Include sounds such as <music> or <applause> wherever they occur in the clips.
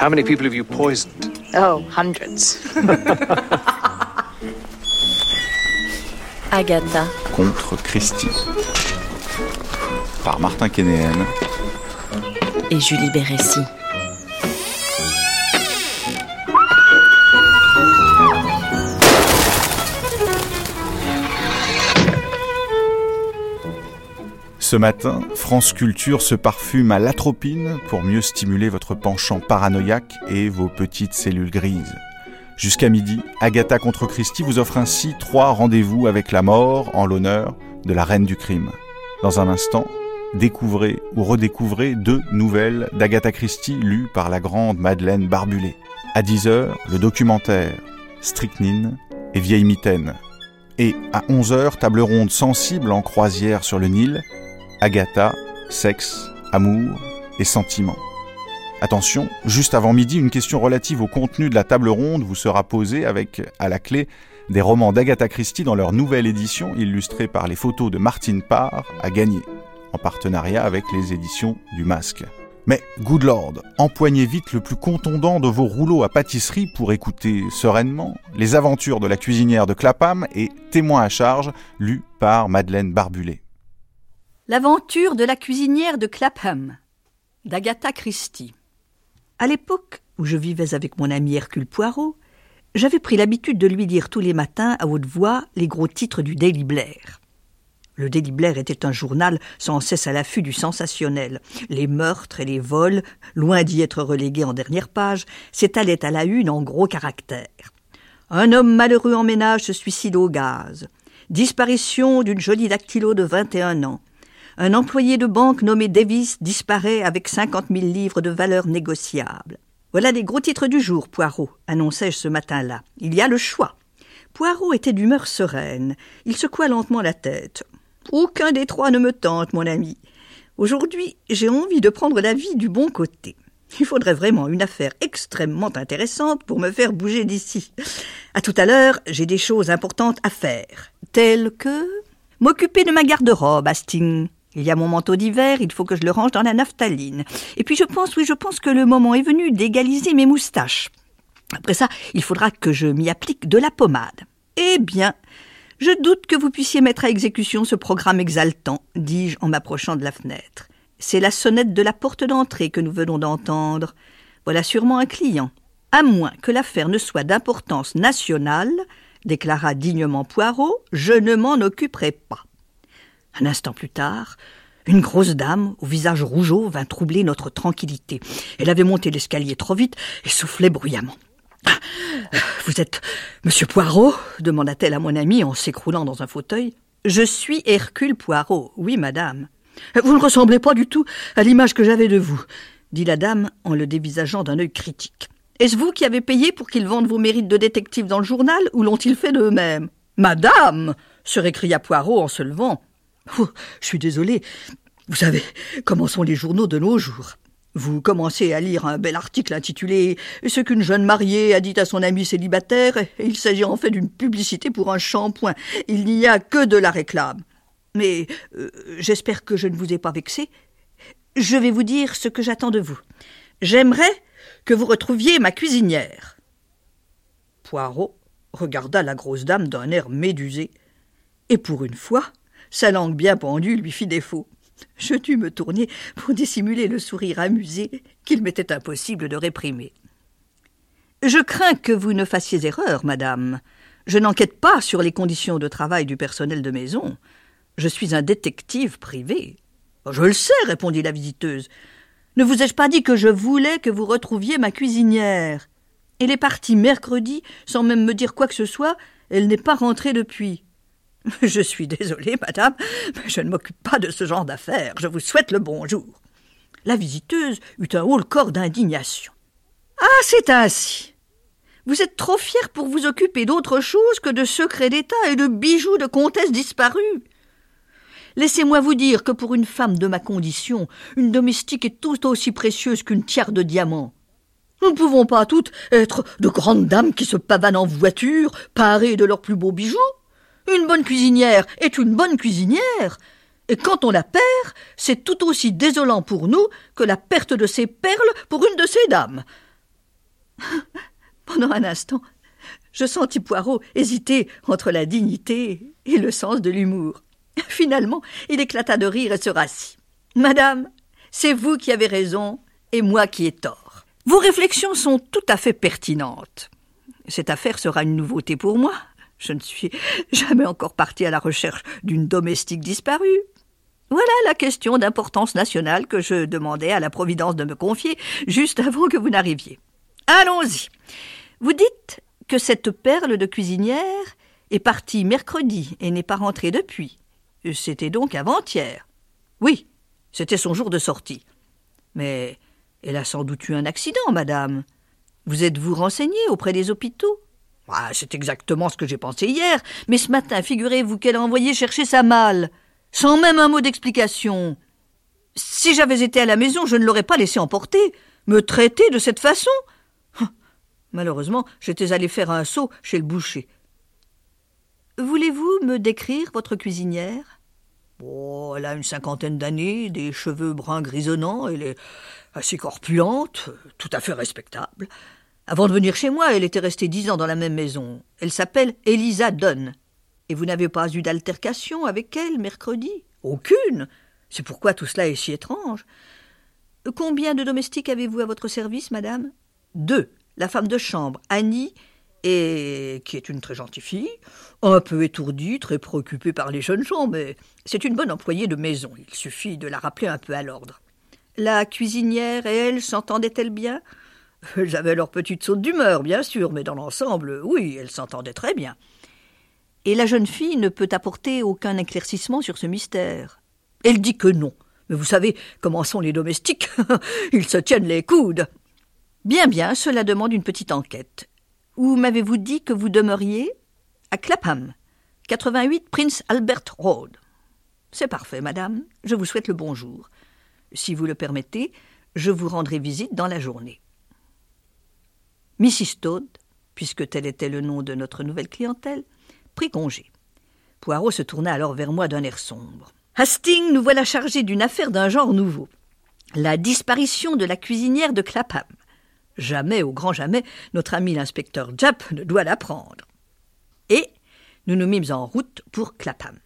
How many people have you poisoned? Oh, hundreds. <laughs> Agatha. Contre Christie. Par Martin Kénéen. Et Julie Bérécy. Ce matin, France Culture se parfume à l'atropine pour mieux stimuler votre penchant paranoïaque et vos petites cellules grises. Jusqu'à midi, Agatha contre Christie vous offre ainsi trois rendez-vous avec la mort en l'honneur de la reine du crime. Dans un instant, découvrez ou redécouvrez deux nouvelles d'Agatha Christie lues par la grande Madeleine Barbulé. À 10h, le documentaire Strychnine et Vieille Mitaine. Et à 11h, table ronde sensible en croisière sur le Nil, Agatha, sexe, amour et sentiments. Attention, juste avant midi, une question relative au contenu de la table ronde vous sera posée avec, à la clé, des romans d'Agatha Christie dans leur nouvelle édition illustrée par les photos de Martine Parr à gagner, en partenariat avec les éditions du Masque. Mais, good lord, empoignez vite le plus contondant de vos rouleaux à pâtisserie pour écouter sereinement les aventures de la cuisinière de Clapham et Témoin à charge, lu par Madeleine Barbulé. L'aventure de la cuisinière de Clapham, d'Agatha Christie. À l'époque où je vivais avec mon ami Hercule Poirot, j'avais pris l'habitude de lui lire tous les matins à haute voix les gros titres du Daily Blair. Le Daily Blair était un journal sans cesse à l'affût du sensationnel. Les meurtres et les vols, loin d'y être relégués en dernière page, s'étalaient à la une en gros caractères. Un homme malheureux en ménage se suicide au gaz. Disparition d'une jolie dactylo de 21 ans. Un employé de banque nommé Davis disparaît avec cinquante mille livres de valeur négociable. Voilà les gros titres du jour, Poirot, annonçai-je ce matin-là. Il y a le choix. Poirot était d'humeur sereine. Il secoua lentement la tête. Aucun des trois ne me tente, mon ami. Aujourd'hui, j'ai envie de prendre la vie du bon côté. Il faudrait vraiment une affaire extrêmement intéressante pour me faire bouger d'ici. À tout à l'heure, j'ai des choses importantes à faire, telles que m'occuper de ma garde-robe, Hastings. Il y a mon manteau d'hiver, il faut que je le range dans la naphtaline. Et puis je pense, oui, je pense que le moment est venu d'égaliser mes moustaches. Après ça, il faudra que je m'y applique de la pommade. Eh bien, je doute que vous puissiez mettre à exécution ce programme exaltant, dis-je en m'approchant de la fenêtre. C'est la sonnette de la porte d'entrée que nous venons d'entendre. Voilà sûrement un client. À moins que l'affaire ne soit d'importance nationale, déclara dignement Poirot, je ne m'en occuperai pas. Un instant plus tard, une grosse dame, au visage rougeau, vint troubler notre tranquillité. Elle avait monté l'escalier trop vite et soufflait bruyamment. Ah, vous êtes Monsieur Poirot demanda-t-elle à mon ami en s'écroulant dans un fauteuil. Je suis Hercule Poirot, oui, madame. Vous ne ressemblez pas du tout à l'image que j'avais de vous, dit la dame en le dévisageant d'un œil critique. Est-ce vous qui avez payé pour qu'ils vendent vos mérites de détective dans le journal, ou l'ont-ils fait d'eux-mêmes? Madame se récria Poirot en se levant. Oh, je suis désolé. Vous savez comment sont les journaux de nos jours? Vous commencez à lire un bel article intitulé Ce qu'une jeune mariée a dit à son ami célibataire, il s'agit en fait d'une publicité pour un shampoing. Il n'y a que de la réclame. Mais euh, j'espère que je ne vous ai pas vexé. Je vais vous dire ce que j'attends de vous. J'aimerais que vous retrouviez ma cuisinière. Poirot regarda la grosse dame d'un air médusé, et pour une fois, sa langue bien pendue lui fit défaut. Je dus me tourner pour dissimuler le sourire amusé qu'il m'était impossible de réprimer. Je crains que vous ne fassiez erreur, madame. Je n'enquête pas sur les conditions de travail du personnel de maison. Je suis un détective privé. Je le sais, répondit la visiteuse. Ne vous ai-je pas dit que je voulais que vous retrouviez ma cuisinière? Elle est partie mercredi sans même me dire quoi que ce soit. Elle n'est pas rentrée depuis. <laughs> Je suis désolée, madame, mais je ne m'occupe pas de ce genre d'affaires. Je vous souhaite le bonjour. La visiteuse eut un haut corps d'indignation. Ah, c'est ainsi. Vous êtes trop fier pour vous occuper d'autre chose que de secrets d'État et de bijoux de comtesse disparue. Laissez-moi vous dire que pour une femme de ma condition, une domestique est tout aussi précieuse qu'une tiare de diamants. Nous ne pouvons pas toutes être de grandes dames qui se pavanent en voiture, parées de leurs plus beaux bijoux. Une bonne cuisinière est une bonne cuisinière. Et quand on la perd, c'est tout aussi désolant pour nous que la perte de ses perles pour une de ces dames. <laughs> Pendant un instant, je sentis Poirot hésiter entre la dignité et le sens de l'humour. <laughs> Finalement, il éclata de rire et se rassit. Madame, c'est vous qui avez raison et moi qui ai tort. Vos réflexions sont tout à fait pertinentes. Cette affaire sera une nouveauté pour moi. Je ne suis jamais encore partie à la recherche d'une domestique disparue. Voilà la question d'importance nationale que je demandais à la Providence de me confier juste avant que vous n'arriviez. Allons-y. Vous dites que cette perle de cuisinière est partie mercredi et n'est pas rentrée depuis. C'était donc avant-hier. Oui, c'était son jour de sortie. Mais elle a sans doute eu un accident, madame. Vous êtes-vous renseigné auprès des hôpitaux? Ah, C'est exactement ce que j'ai pensé hier, mais ce matin, figurez-vous qu'elle a envoyé chercher sa malle, sans même un mot d'explication. Si j'avais été à la maison, je ne l'aurais pas laissé emporter, me traiter de cette façon. Malheureusement, j'étais allé faire un saut chez le boucher. Voulez-vous me décrire votre cuisinière? Oh, elle a une cinquantaine d'années, des cheveux bruns grisonnants, elle est assez corpulente, tout à fait respectable. Avant de venir chez moi, elle était restée dix ans dans la même maison. Elle s'appelle Elisa Dunn. Et vous n'avez pas eu d'altercation avec elle mercredi? Aucune. C'est pourquoi tout cela est si étrange. Combien de domestiques avez-vous à votre service, madame? Deux. La femme de chambre, Annie, et qui est une très gentille fille, un peu étourdie, très préoccupée par les jeunes gens, mais c'est une bonne employée de maison. Il suffit de la rappeler un peu à l'ordre. La cuisinière et elle s'entendaient-elles bien? <laughs> Elles avaient leur petite saute d'humeur, bien sûr, mais dans l'ensemble, oui, elles s'entendaient très bien. Et la jeune fille ne peut apporter aucun éclaircissement sur ce mystère. Elle dit que non. Mais vous savez comment sont les domestiques? <laughs> Ils se tiennent les coudes. Bien, bien, cela demande une petite enquête. Où m'avez-vous dit que vous demeuriez? À Clapham, 88 Prince Albert Road. C'est parfait, madame. Je vous souhaite le bonjour. Si vous le permettez, je vous rendrai visite dans la journée. Mrs. Todd, puisque tel était le nom de notre nouvelle clientèle, prit congé. Poirot se tourna alors vers moi d'un air sombre. Hastings, nous voilà chargés d'une affaire d'un genre nouveau. La disparition de la cuisinière de Clapham. Jamais, au grand jamais, notre ami l'inspecteur Japp ne doit l'apprendre. Et nous nous mîmes en route pour Clapham.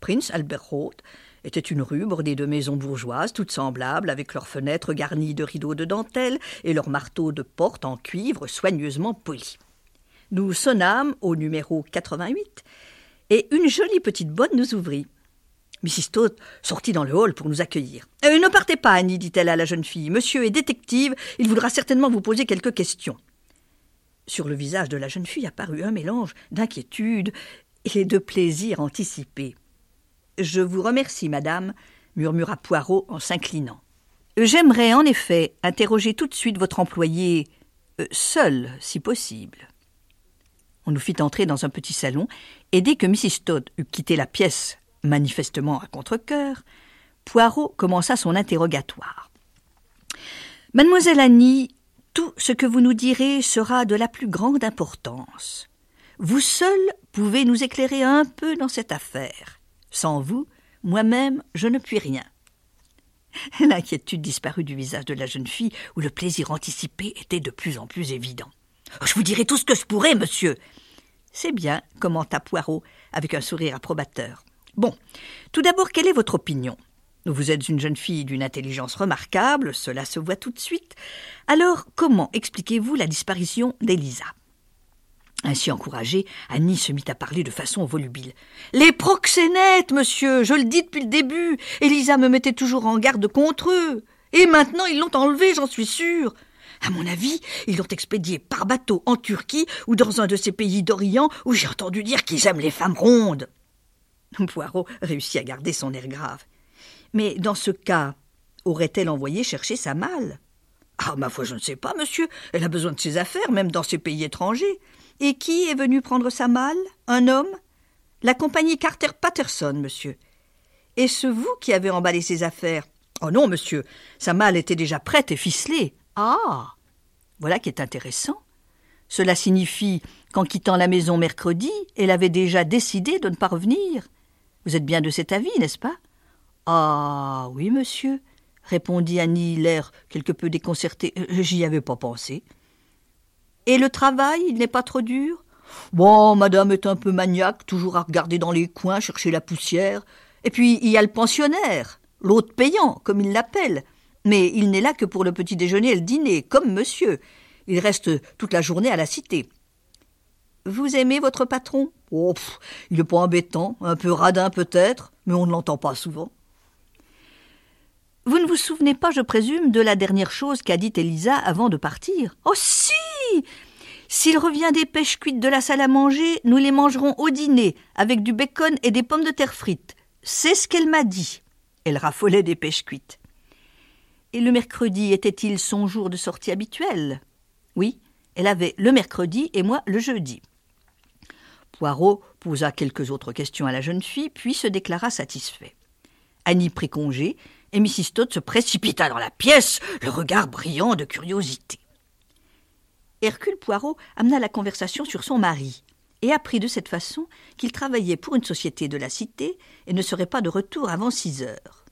Prince Albert Road était une rue bordée de maisons bourgeoises, toutes semblables, avec leurs fenêtres garnies de rideaux de dentelle et leurs marteaux de porte en cuivre soigneusement polis. Nous sonnâmes au numéro 88 et une jolie petite bonne nous ouvrit. Mrs. Todd sortit dans le hall pour nous accueillir. Euh, ne partez pas, Annie, dit-elle à la jeune fille. Monsieur est détective, il voudra certainement vous poser quelques questions. Sur le visage de la jeune fille apparut un mélange d'inquiétude et de plaisir anticipé. Je vous remercie, madame, murmura Poirot en s'inclinant. J'aimerais en effet interroger tout de suite votre employé, euh, seul, si possible. On nous fit entrer dans un petit salon, et dès que Mrs. Todd eut quitté la pièce, manifestement à contre-cœur, Poirot commença son interrogatoire. Mademoiselle Annie, tout ce que vous nous direz sera de la plus grande importance. Vous seul pouvez nous éclairer un peu dans cette affaire. Sans vous, moi-même, je ne puis rien. <laughs> L'inquiétude disparut du visage de la jeune fille, où le plaisir anticipé était de plus en plus évident. Je vous dirai tout ce que je pourrai, monsieur. C'est bien, commenta Poirot, avec un sourire approbateur. Bon, tout d'abord, quelle est votre opinion? Vous êtes une jeune fille d'une intelligence remarquable, cela se voit tout de suite. Alors, comment expliquez-vous la disparition d'Elisa? Ainsi encouragée, Annie se mit à parler de façon volubile. Les proxénètes, monsieur, je le dis depuis le début. Elisa me mettait toujours en garde contre eux. Et maintenant ils l'ont enlevé, j'en suis sûre. À mon avis, ils l'ont expédié par bateau en Turquie ou dans un de ces pays d'Orient où j'ai entendu dire qu'ils aiment les femmes rondes. Poirot réussit à garder son air grave. Mais dans ce cas, aurait-elle envoyé chercher sa malle Ah, ma foi, je ne sais pas, monsieur. Elle a besoin de ses affaires, même dans ces pays étrangers. Et qui est venu prendre sa malle? Un homme? La compagnie Carter Patterson, monsieur. Est-ce vous qui avez emballé ses affaires? Oh non, monsieur. Sa malle était déjà prête et ficelée. Ah Voilà qui est intéressant. Cela signifie qu'en quittant la maison mercredi, elle avait déjà décidé de ne pas revenir. Vous êtes bien de cet avis, n'est-ce pas? Ah oui, monsieur, répondit Annie, l'air quelque peu déconcerté. J'y avais pas pensé. Et le travail, il n'est pas trop dur? Bon, madame est un peu maniaque, toujours à regarder dans les coins, chercher la poussière. Et puis, il y a le pensionnaire, l'hôte payant, comme il l'appelle. Mais il n'est là que pour le petit déjeuner et le dîner, comme monsieur. Il reste toute la journée à la cité. Vous aimez votre patron? Oh, il n'est pas embêtant, un peu radin peut-être, mais on ne l'entend pas souvent. Vous ne vous souvenez pas, je présume, de la dernière chose qu'a dit Elisa avant de partir? Oh si S'il revient des pêches cuites de la salle à manger, nous les mangerons au dîner, avec du bacon et des pommes de terre frites. C'est ce qu'elle m'a dit. Elle raffolait des pêches cuites. Et le mercredi était-il son jour de sortie habituel? Oui, elle avait le mercredi et moi le jeudi. Poirot posa quelques autres questions à la jeune fille, puis se déclara satisfait. Annie prit congé, et Mrs. Todd se précipita dans la pièce, le regard brillant de curiosité. Hercule Poirot amena la conversation sur son mari, et apprit de cette façon qu'il travaillait pour une société de la cité et ne serait pas de retour avant six heures.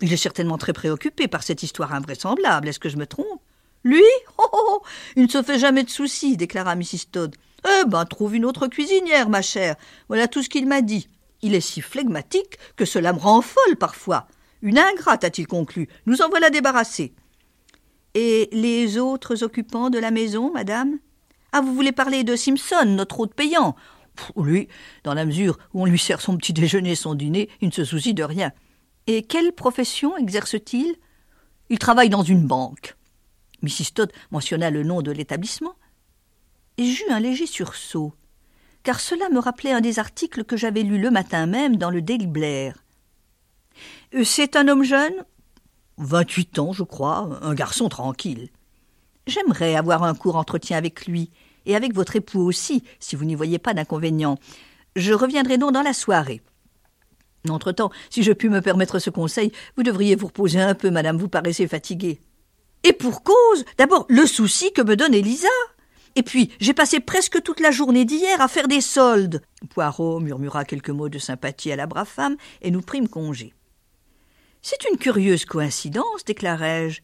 Il est certainement très préoccupé par cette histoire invraisemblable, est-ce que je me trompe? Lui? Oh, oh, oh, Il ne se fait jamais de soucis, déclara Mrs. Todd. Eh ben, trouve une autre cuisinière, ma chère. Voilà tout ce qu'il m'a dit. Il est si flegmatique que cela me rend folle parfois. Une ingrate, a-t-il conclu. Nous en voilà débarrassés. Et les autres occupants de la maison, madame? Ah, vous voulez parler de Simpson, notre hôte payant? Lui, dans la mesure où on lui sert son petit déjeuner son dîner, il ne se soucie de rien. Et quelle profession exerce-t-il? Il travaille dans une banque. Mrs. Todd mentionna le nom de l'établissement j'eus un léger sursaut, car cela me rappelait un des articles que j'avais lus le matin même dans le Daily Blair. Euh, c'est un homme jeune? Vingt-huit ans, je crois, un garçon tranquille. J'aimerais avoir un court entretien avec lui, et avec votre époux aussi, si vous n'y voyez pas d'inconvénient. Je reviendrai donc dans la soirée. Entre-temps, si je puis me permettre ce conseil, vous devriez vous reposer un peu, madame, vous paraissez fatiguée. Et pour cause, d'abord, le souci que me donne Elisa. Et puis, j'ai passé presque toute la journée d'hier à faire des soldes. Poirot murmura quelques mots de sympathie à la brave femme et nous prîmes congé. C'est une curieuse coïncidence, déclarai-je.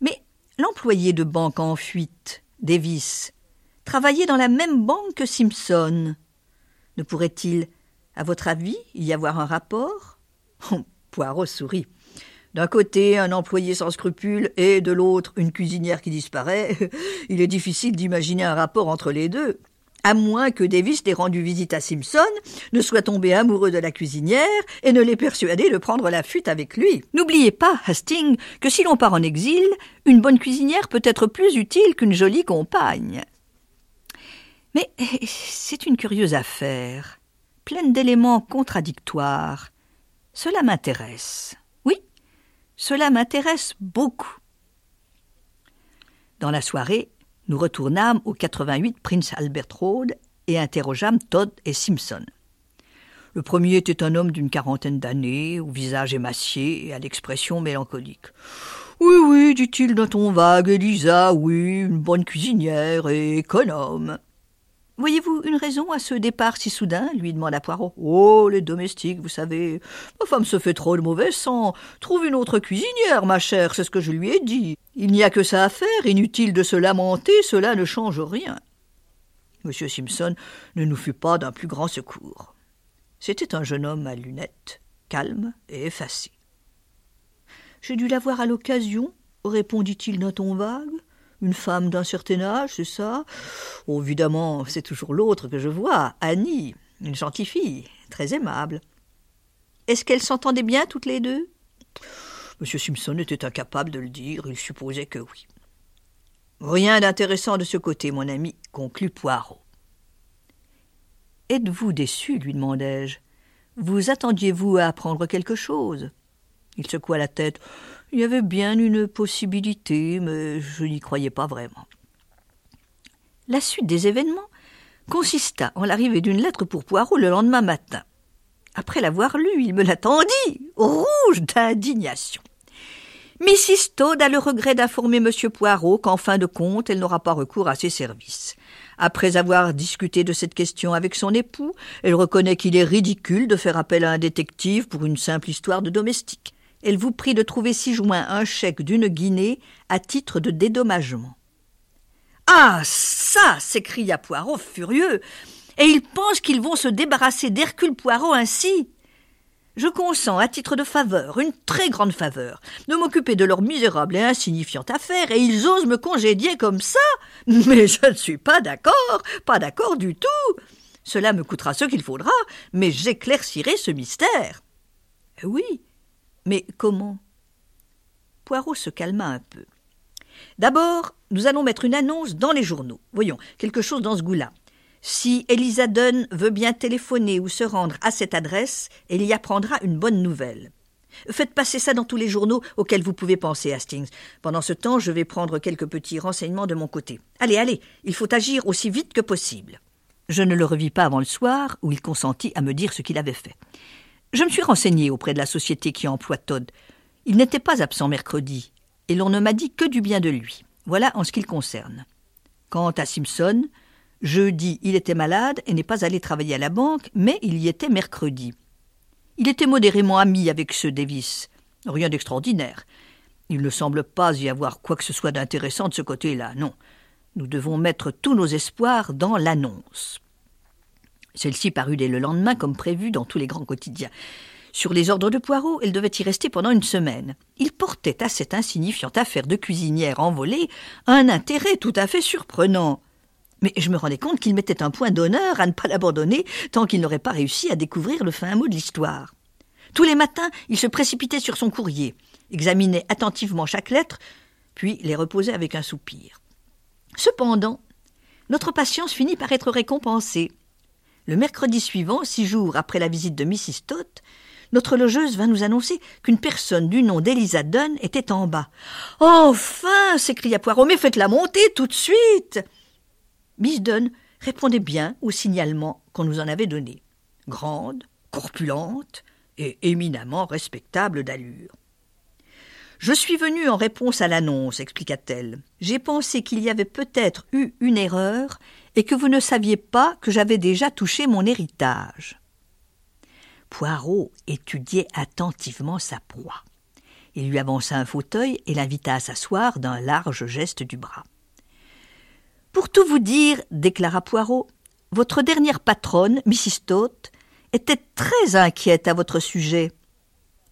Mais l'employé de banque en fuite, Davis, travaillait dans la même banque que Simpson. Ne pourrait-il, à votre avis, y avoir un rapport? Poirot sourit. D'un côté, un employé sans scrupules et de l'autre, une cuisinière qui disparaît. <laughs> Il est difficile d'imaginer un rapport entre les deux. À moins que Davis n'ait rendu visite à Simpson, ne soit tombé amoureux de la cuisinière et ne l'ait persuadé de prendre la fuite avec lui. N'oubliez pas, Hastings, que si l'on part en exil, une bonne cuisinière peut être plus utile qu'une jolie compagne. Mais <laughs> c'est une curieuse affaire, pleine d'éléments contradictoires. Cela m'intéresse. Cela m'intéresse beaucoup. Dans la soirée, nous retournâmes au 88 Prince Albert Road et interrogeâmes Todd et Simpson. Le premier était un homme d'une quarantaine d'années, au visage émacié et à l'expression mélancolique. Oui, oui, dit-il d'un ton vague, Elisa, oui, une bonne cuisinière et économe. Voyez-vous une raison à ce départ si soudain lui demanda Poirot. Oh, les domestiques, vous savez. Ma femme se fait trop de mauvais sang. Trouve une autre cuisinière, ma chère, c'est ce que je lui ai dit. Il n'y a que ça à faire, inutile de se lamenter, cela ne change rien. Monsieur Simpson ne nous fut pas d'un plus grand secours. C'était un jeune homme à lunettes, calme et effacé. J'ai dû la voir à l'occasion, répondit-il d'un ton vague. Une femme d'un certain âge, c'est ça? Oh, Évidemment, c'est toujours l'autre que je vois, Annie, une gentille fille, très aimable. Est-ce qu'elles s'entendaient bien toutes les deux? Monsieur Simpson était incapable de le dire, il supposait que oui. Rien d'intéressant de ce côté, mon ami, conclut Poirot. Êtes-vous déçu lui demandai-je. Vous attendiez-vous à apprendre quelque chose? Il secoua la tête. Il y avait bien une possibilité, mais je n'y croyais pas vraiment. La suite des événements consista en l'arrivée d'une lettre pour Poirot le lendemain matin. Après l'avoir lue, il me l'attendit, rouge d'indignation. Mrs. Todd a le regret d'informer M. Poirot qu'en fin de compte, elle n'aura pas recours à ses services. Après avoir discuté de cette question avec son époux, elle reconnaît qu'il est ridicule de faire appel à un détective pour une simple histoire de domestique elle vous prie de trouver ci-joint un chèque d'une guinée à titre de dédommagement. Ah, ça s'écria Poirot furieux. Et ils pensent qu'ils vont se débarrasser d'Hercule Poirot ainsi. Je consens, à titre de faveur, une très grande faveur, de m'occuper de leur misérable et insignifiante affaire, et ils osent me congédier comme ça. Mais je ne suis pas d'accord, pas d'accord du tout. Cela me coûtera ce qu'il faudra, mais j'éclaircirai ce mystère. Oui, mais comment? Poirot se calma un peu. D'abord, nous allons mettre une annonce dans les journaux. Voyons, quelque chose dans ce goût-là. Si Elisa Dunn veut bien téléphoner ou se rendre à cette adresse, elle y apprendra une bonne nouvelle. Faites passer ça dans tous les journaux auxquels vous pouvez penser, Hastings. Pendant ce temps, je vais prendre quelques petits renseignements de mon côté. Allez, allez, il faut agir aussi vite que possible. Je ne le revis pas avant le soir, où il consentit à me dire ce qu'il avait fait. Je me suis renseigné auprès de la société qui emploie Todd. Il n'était pas absent mercredi, et l'on ne m'a dit que du bien de lui. Voilà en ce qui le concerne. Quant à Simpson, Jeudi, il était malade et n'est pas allé travailler à la banque, mais il y était mercredi. Il était modérément ami avec ce Davis. Rien d'extraordinaire. Il ne semble pas y avoir quoi que ce soit d'intéressant de ce côté-là, non. Nous devons mettre tous nos espoirs dans l'annonce. Celle-ci parut dès le lendemain comme prévu dans tous les grands quotidiens. Sur les ordres de Poirot, elle devait y rester pendant une semaine. Il portait à cette insignifiante affaire de cuisinière envolée un intérêt tout à fait surprenant mais je me rendais compte qu'il mettait un point d'honneur à ne pas l'abandonner tant qu'il n'aurait pas réussi à découvrir le fin mot de l'histoire. Tous les matins, il se précipitait sur son courrier, examinait attentivement chaque lettre, puis les reposait avec un soupir. Cependant, notre patience finit par être récompensée. Le mercredi suivant, six jours après la visite de Mrs. Todd, notre logeuse vint nous annoncer qu'une personne du nom d'Elisa Dunn était en bas. Enfin s'écria Poirot, mais faites-la monter tout de suite Miss Dunn répondait bien au signalement qu'on nous en avait donné. Grande, corpulente et éminemment respectable d'allure. Je suis venue en réponse à l'annonce, expliqua-t-elle. J'ai pensé qu'il y avait peut-être eu une erreur et que vous ne saviez pas que j'avais déjà touché mon héritage. Poirot étudiait attentivement sa proie. Il lui avança un fauteuil et l'invita à s'asseoir d'un large geste du bras. Pour tout vous dire, déclara Poirot, votre dernière patronne, Mrs. Todd, était très inquiète à votre sujet.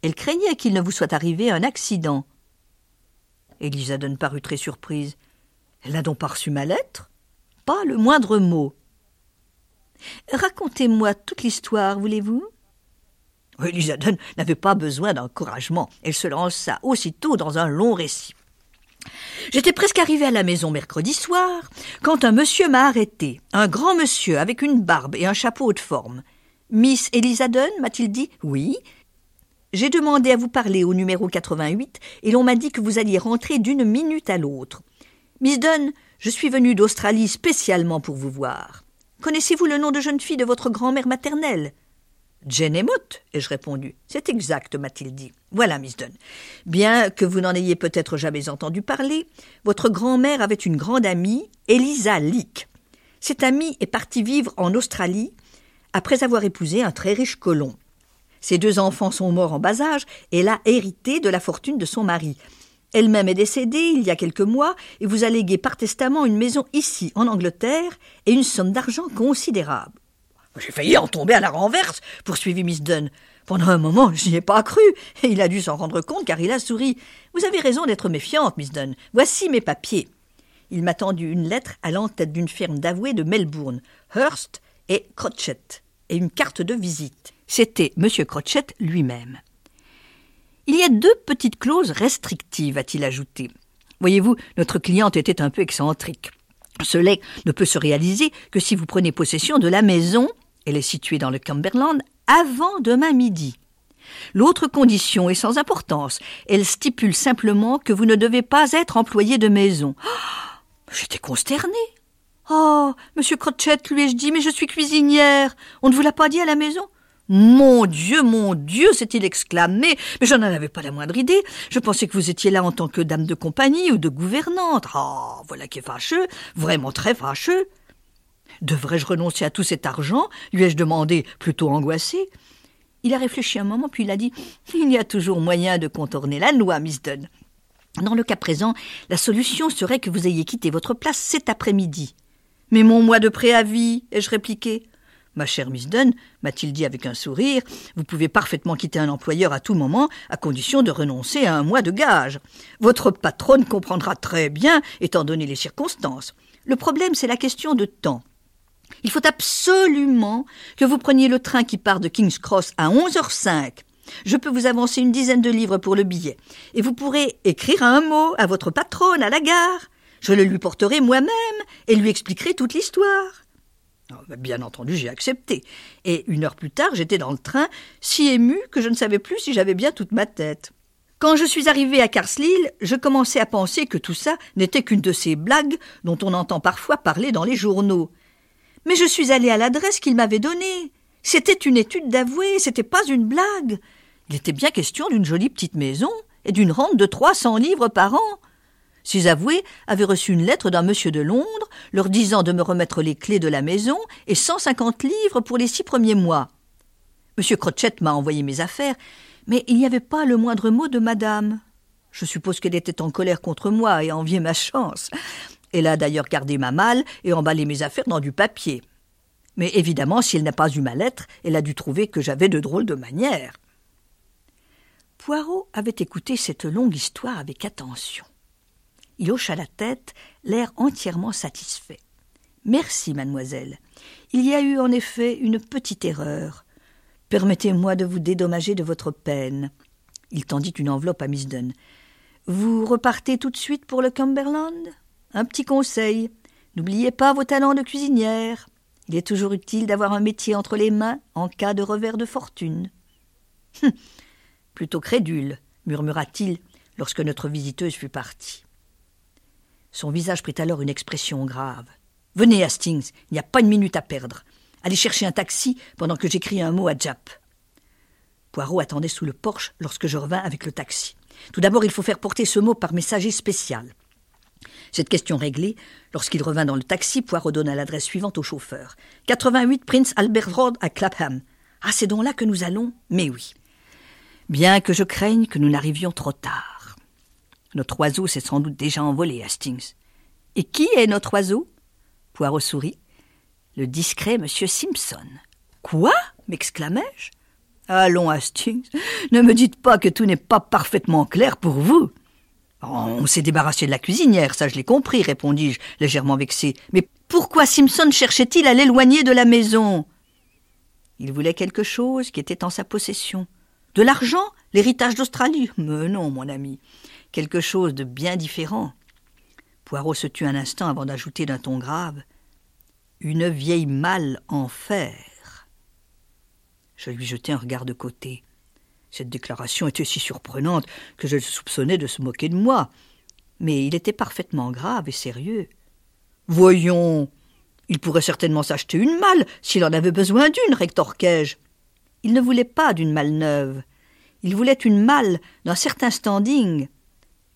Elle craignait qu'il ne vous soit arrivé un accident. Elisa Dunn parut très surprise. Elle n'a donc pas reçu ma lettre? Pas le moindre mot. Racontez-moi toute l'histoire, voulez-vous? Elisa Dunn n'avait pas besoin d'encouragement. Elle se lança aussitôt dans un long récit. J'étais presque arrivé à la maison mercredi soir quand un monsieur m'a arrêté, un grand monsieur avec une barbe et un chapeau de forme. Miss Elisa Dunn, m'a-t-il dit? Oui. J'ai demandé à vous parler au numéro 88 et l'on m'a dit que vous alliez rentrer d'une minute à l'autre. Miss Dunn, je suis venu d'Australie spécialement pour vous voir. Connaissez-vous le nom de jeune fille de votre grand-mère maternelle? Jane Emmott, ai-je répondu. C'est exact, m'a-t-il dit. Voilà, Miss Dunn. Bien que vous n'en ayez peut-être jamais entendu parler, votre grand-mère avait une grande amie, Elisa Leake. Cette amie est partie vivre en Australie après avoir épousé un très riche colon. Ses deux enfants sont morts en bas âge elle a hérité de la fortune de son mari. Elle-même est décédée il y a quelques mois et vous a légué par testament une maison ici, en Angleterre, et une somme d'argent considérable. J'ai failli en tomber à la renverse, poursuivit Miss Dunn. Pendant un moment, je n'y ai pas cru, et il a dû s'en rendre compte car il a souri. Vous avez raison d'être méfiante, Miss Dunn. Voici mes papiers. Il m'a tendu une lettre allant tête d'une ferme d'avoués de Melbourne, Hurst et Crotchet, et une carte de visite. C'était M. Crotchet lui-même. Il y a deux petites clauses restrictives, a-t-il ajouté. Voyez-vous, notre cliente était un peu excentrique. Cela ne peut se réaliser que si vous prenez possession de la maison, elle est située dans le Cumberland, avant demain midi. L'autre condition est sans importance. Elle stipule simplement que vous ne devez pas être employé de maison. Oh, j'étais consternée. Oh, monsieur Crotchet, lui ai-je dit, mais je suis cuisinière. On ne vous l'a pas dit à la maison? Mon Dieu, mon Dieu, s'est-il exclamé, mais je n'en avais pas la moindre idée. Je pensais que vous étiez là en tant que dame de compagnie ou de gouvernante. Ah, voilà qui est fâcheux, vraiment très fâcheux. Devrais-je renoncer à tout cet argent? lui ai-je demandé, plutôt angoissé. Il a réfléchi un moment, puis il a dit Il y a toujours moyen de contourner la loi, Miss Dunn. Dans le cas présent, la solution serait que vous ayez quitté votre place cet après-midi. Mais mon mois de préavis, ai-je répliqué. Ma chère Miss Dunn, m'a-t-il dit avec un sourire, vous pouvez parfaitement quitter un employeur à tout moment, à condition de renoncer à un mois de gage. Votre patronne comprendra très bien, étant donné les circonstances. Le problème, c'est la question de temps. Il faut absolument que vous preniez le train qui part de King's Cross à 11h05. Je peux vous avancer une dizaine de livres pour le billet, et vous pourrez écrire un mot à votre patronne à la gare. Je le lui porterai moi-même et lui expliquerai toute l'histoire. Oh, bien entendu, j'ai accepté. Et une heure plus tard, j'étais dans le train, si ému que je ne savais plus si j'avais bien toute ma tête. Quand je suis arrivé à Carlisle, je commençais à penser que tout ça n'était qu'une de ces blagues dont on entend parfois parler dans les journaux. Mais je suis allé à l'adresse qu'il m'avait donnée. C'était une étude d'avoué, c'était pas une blague. Il était bien question d'une jolie petite maison et d'une rente de trois cents livres par an. Ces avoués avaient reçu une lettre d'un monsieur de Londres leur disant de me remettre les clés de la maison et cent cinquante livres pour les six premiers mois. Monsieur Crotchet m'a envoyé mes affaires, mais il n'y avait pas le moindre mot de madame. Je suppose qu'elle était en colère contre moi et enviait ma chance. Elle a d'ailleurs gardé ma malle et emballé mes affaires dans du papier. Mais évidemment, si elle n'a pas eu ma lettre, elle a dû trouver que j'avais de drôles de manières. Poirot avait écouté cette longue histoire avec attention. Il hocha la tête, l'air entièrement satisfait. Merci, mademoiselle. Il y a eu en effet une petite erreur. Permettez-moi de vous dédommager de votre peine. Il tendit une enveloppe à Miss Dunn. Vous repartez tout de suite pour le Cumberland? Un petit conseil. N'oubliez pas vos talents de cuisinière. Il est toujours utile d'avoir un métier entre les mains en cas de revers de fortune. Hum, plutôt crédule, murmura-t-il lorsque notre visiteuse fut partie. Son visage prit alors une expression grave. Venez, Hastings, il n'y a pas une minute à perdre. Allez chercher un taxi pendant que j'écris un mot à Jap. Poirot attendait sous le porche lorsque je revins avec le taxi. Tout d'abord, il faut faire porter ce mot par messager spécial. Cette question réglée, lorsqu'il revint dans le taxi, Poirot donna l'adresse suivante au chauffeur. 88 Prince Albert Road à Clapham. Ah, c'est donc là que nous allons? Mais oui. Bien que je craigne que nous n'arrivions trop tard. Notre oiseau s'est sans doute déjà envolé, Hastings. Et qui est notre oiseau? Poirot sourit. Le discret monsieur Simpson. Quoi? m'exclamai-je. Allons, Hastings, ne me dites pas que tout n'est pas parfaitement clair pour vous. On s'est débarrassé de la cuisinière, ça je l'ai compris, répondis-je, légèrement vexé. Mais pourquoi Simpson cherchait-il à l'éloigner de la maison? Il voulait quelque chose qui était en sa possession. De l'argent? L'héritage d'Australie? Mais non, mon ami quelque chose de bien différent. Poirot se tut un instant avant d'ajouter d'un ton grave Une vieille malle en fer. Je lui jetai un regard de côté. Cette déclaration était si surprenante que je le soupçonnais de se moquer de moi. Mais il était parfaitement grave et sérieux. Voyons. Il pourrait certainement s'acheter une malle s'il en avait besoin d'une, rétorquai-je. Il ne voulait pas d'une malle neuve. Il voulait une malle d'un certain standing,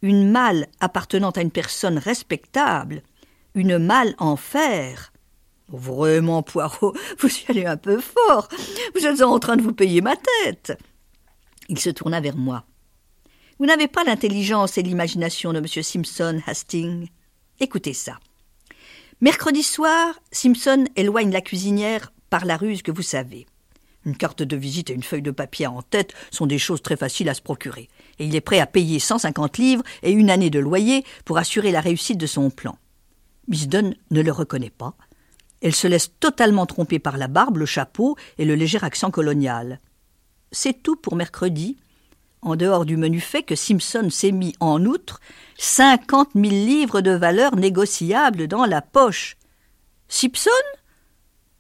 une malle appartenant à une personne respectable, une malle en fer. Vraiment, Poirot, <laughs> vous y allez un peu fort. Vous êtes en train de vous payer ma tête. Il se tourna vers moi. Vous n'avez pas l'intelligence et l'imagination de M. Simpson, Hastings. Écoutez ça. Mercredi soir, Simpson éloigne la cuisinière par la ruse que vous savez. Une carte de visite et une feuille de papier en tête sont des choses très faciles à se procurer, et il est prêt à payer 150 livres et une année de loyer pour assurer la réussite de son plan. Miss Dunn ne le reconnaît pas. Elle se laisse totalement tromper par la barbe, le chapeau et le léger accent colonial. C'est tout pour mercredi, en dehors du menu fait que Simpson s'est mis en outre cinquante mille livres de valeur négociable dans la poche. Simpson?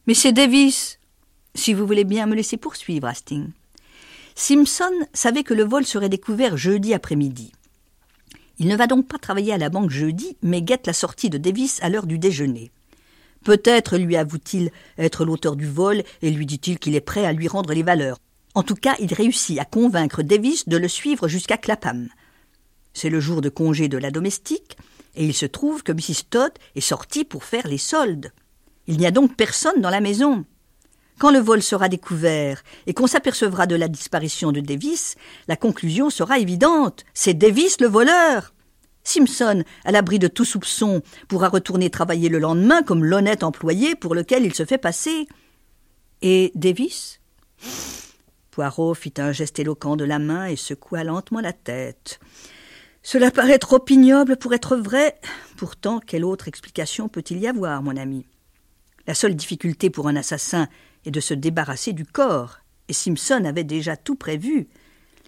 Mais c'est Davis si vous voulez bien me laisser poursuivre, Hastings. Simpson savait que le vol serait découvert jeudi après-midi. Il ne va donc pas travailler à la banque jeudi, mais guette la sortie de Davis à l'heure du déjeuner. Peut-être lui avoue-t-il être l'auteur du vol et lui dit-il qu'il est prêt à lui rendre les valeurs. En tout cas, il réussit à convaincre Davis de le suivre jusqu'à Clapham. C'est le jour de congé de la domestique, et il se trouve que Mrs. Todd est sortie pour faire les soldes. Il n'y a donc personne dans la maison. Quand le vol sera découvert et qu'on s'apercevra de la disparition de Davis, la conclusion sera évidente. C'est Davis le voleur. Simpson, à l'abri de tout soupçon, pourra retourner travailler le lendemain comme l'honnête employé pour lequel il se fait passer. Et Davis? Poirot fit un geste éloquent de la main et secoua lentement la tête. Cela paraît trop ignoble pour être vrai. Pourtant, quelle autre explication peut-il y avoir, mon ami? La seule difficulté pour un assassin est de se débarrasser du corps, et Simpson avait déjà tout prévu.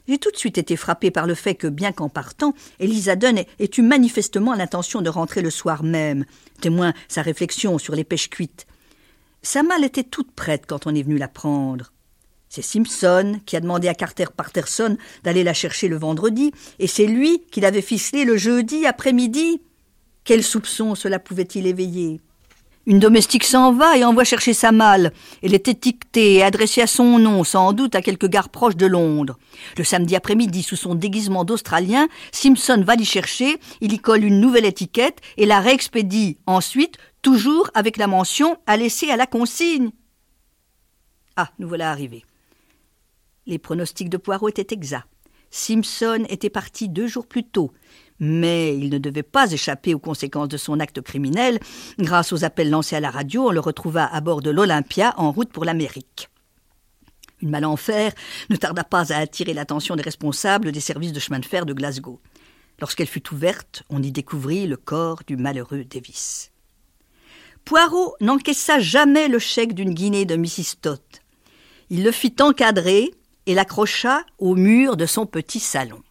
J'ai tout de suite été frappé par le fait que, bien qu'en partant, Elisa Dunn ait eu manifestement l'intention de rentrer le soir même, témoin sa réflexion sur les pêches cuites. Sa malle était toute prête quand on est venu la prendre. C'est Simpson qui a demandé à Carter Patterson d'aller la chercher le vendredi, et c'est lui qui l'avait ficelée le jeudi après-midi. Quel soupçon cela pouvait-il éveiller? Une domestique s'en va et envoie chercher sa malle. Elle est étiquetée et adressée à son nom, sans doute à quelque gare proche de Londres. Le samedi après-midi, sous son déguisement d'Australien, Simpson va l'y chercher, il y colle une nouvelle étiquette et la réexpédie ensuite, toujours avec la mention à laisser à la consigne. Ah, nous voilà arrivés. Les pronostics de Poirot étaient exacts. Simpson était parti deux jours plus tôt, mais il ne devait pas échapper aux conséquences de son acte criminel. Grâce aux appels lancés à la radio, on le retrouva à bord de l'Olympia en route pour l'Amérique. Une malle en fer ne tarda pas à attirer l'attention des responsables des services de chemin de fer de Glasgow. Lorsqu'elle fut ouverte, on y découvrit le corps du malheureux Davis. Poirot n'encaissa jamais le chèque d'une guinée de Mrs. Todd. Il le fit encadrer et l'accrocha au mur de son petit salon.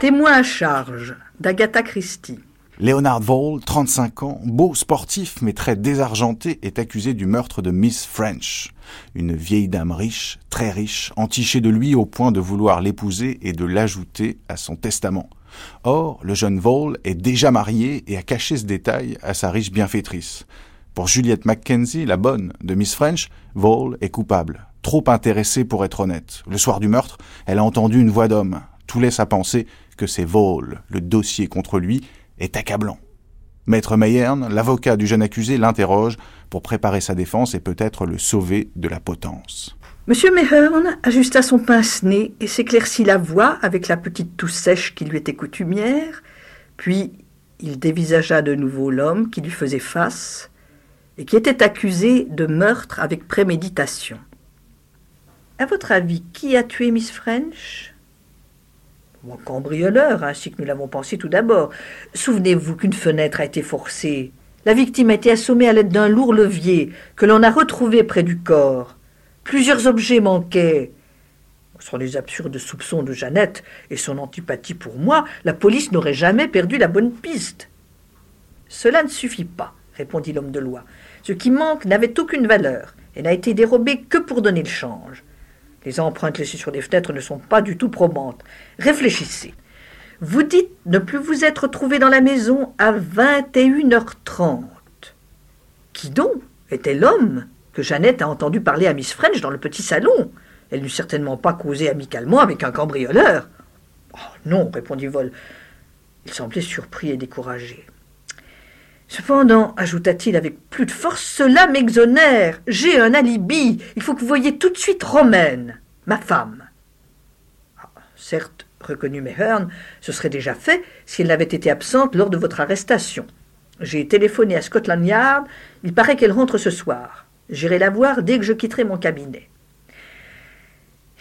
Témoin à charge d'Agatha Christie. Leonard Vole, 35 ans, beau sportif mais très désargenté, est accusé du meurtre de Miss French, une vieille dame riche, très riche, entichée de lui au point de vouloir l'épouser et de l'ajouter à son testament. Or, le jeune Vole est déjà marié et a caché ce détail à sa riche bienfaitrice. Pour Juliette Mackenzie, la bonne de Miss French, Vole est coupable, trop intéressée pour être honnête. Le soir du meurtre, elle a entendu une voix d'homme. Tout laisse à penser que c'est Vole, le dossier contre lui, est accablant. Maître Mayerne, l'avocat du jeune accusé, l'interroge pour préparer sa défense et peut-être le sauver de la potence. Monsieur Mayerne ajusta son pince-nez et s'éclaircit la voix avec la petite toux sèche qui lui était coutumière, puis il dévisagea de nouveau l'homme qui lui faisait face et qui était accusé de meurtre avec préméditation. À votre avis, qui a tué Miss French? Un cambrioleur, ainsi que nous l'avons pensé tout d'abord. Souvenez-vous qu'une fenêtre a été forcée. La victime a été assommée à l'aide d'un lourd levier que l'on a retrouvé près du corps. Plusieurs objets manquaient. Sans les absurdes soupçons de Jeannette et son antipathie pour moi, la police n'aurait jamais perdu la bonne piste. Cela ne suffit pas, répondit l'homme de loi. Ce qui manque n'avait aucune valeur et n'a été dérobé que pour donner le change. Les empreintes laissées sur les fenêtres ne sont pas du tout probantes. Réfléchissez. Vous dites ne plus vous être trouvé dans la maison à 21h30. Qui donc était l'homme que Jeannette a entendu parler à Miss French dans le petit salon? Elle n'eût certainement pas causé amicalement avec un cambrioleur. Oh, non, répondit Vol. Il semblait surpris et découragé. Cependant, ajouta-t-il avec plus de force, cela m'exonère. J'ai un alibi. Il faut que vous voyiez tout de suite Romaine, ma femme. Ah, certes, reconnut Mehern, ce serait déjà fait si elle n'avait été absente lors de votre arrestation. J'ai téléphoné à Scotland Yard. Il paraît qu'elle rentre ce soir. J'irai la voir dès que je quitterai mon cabinet.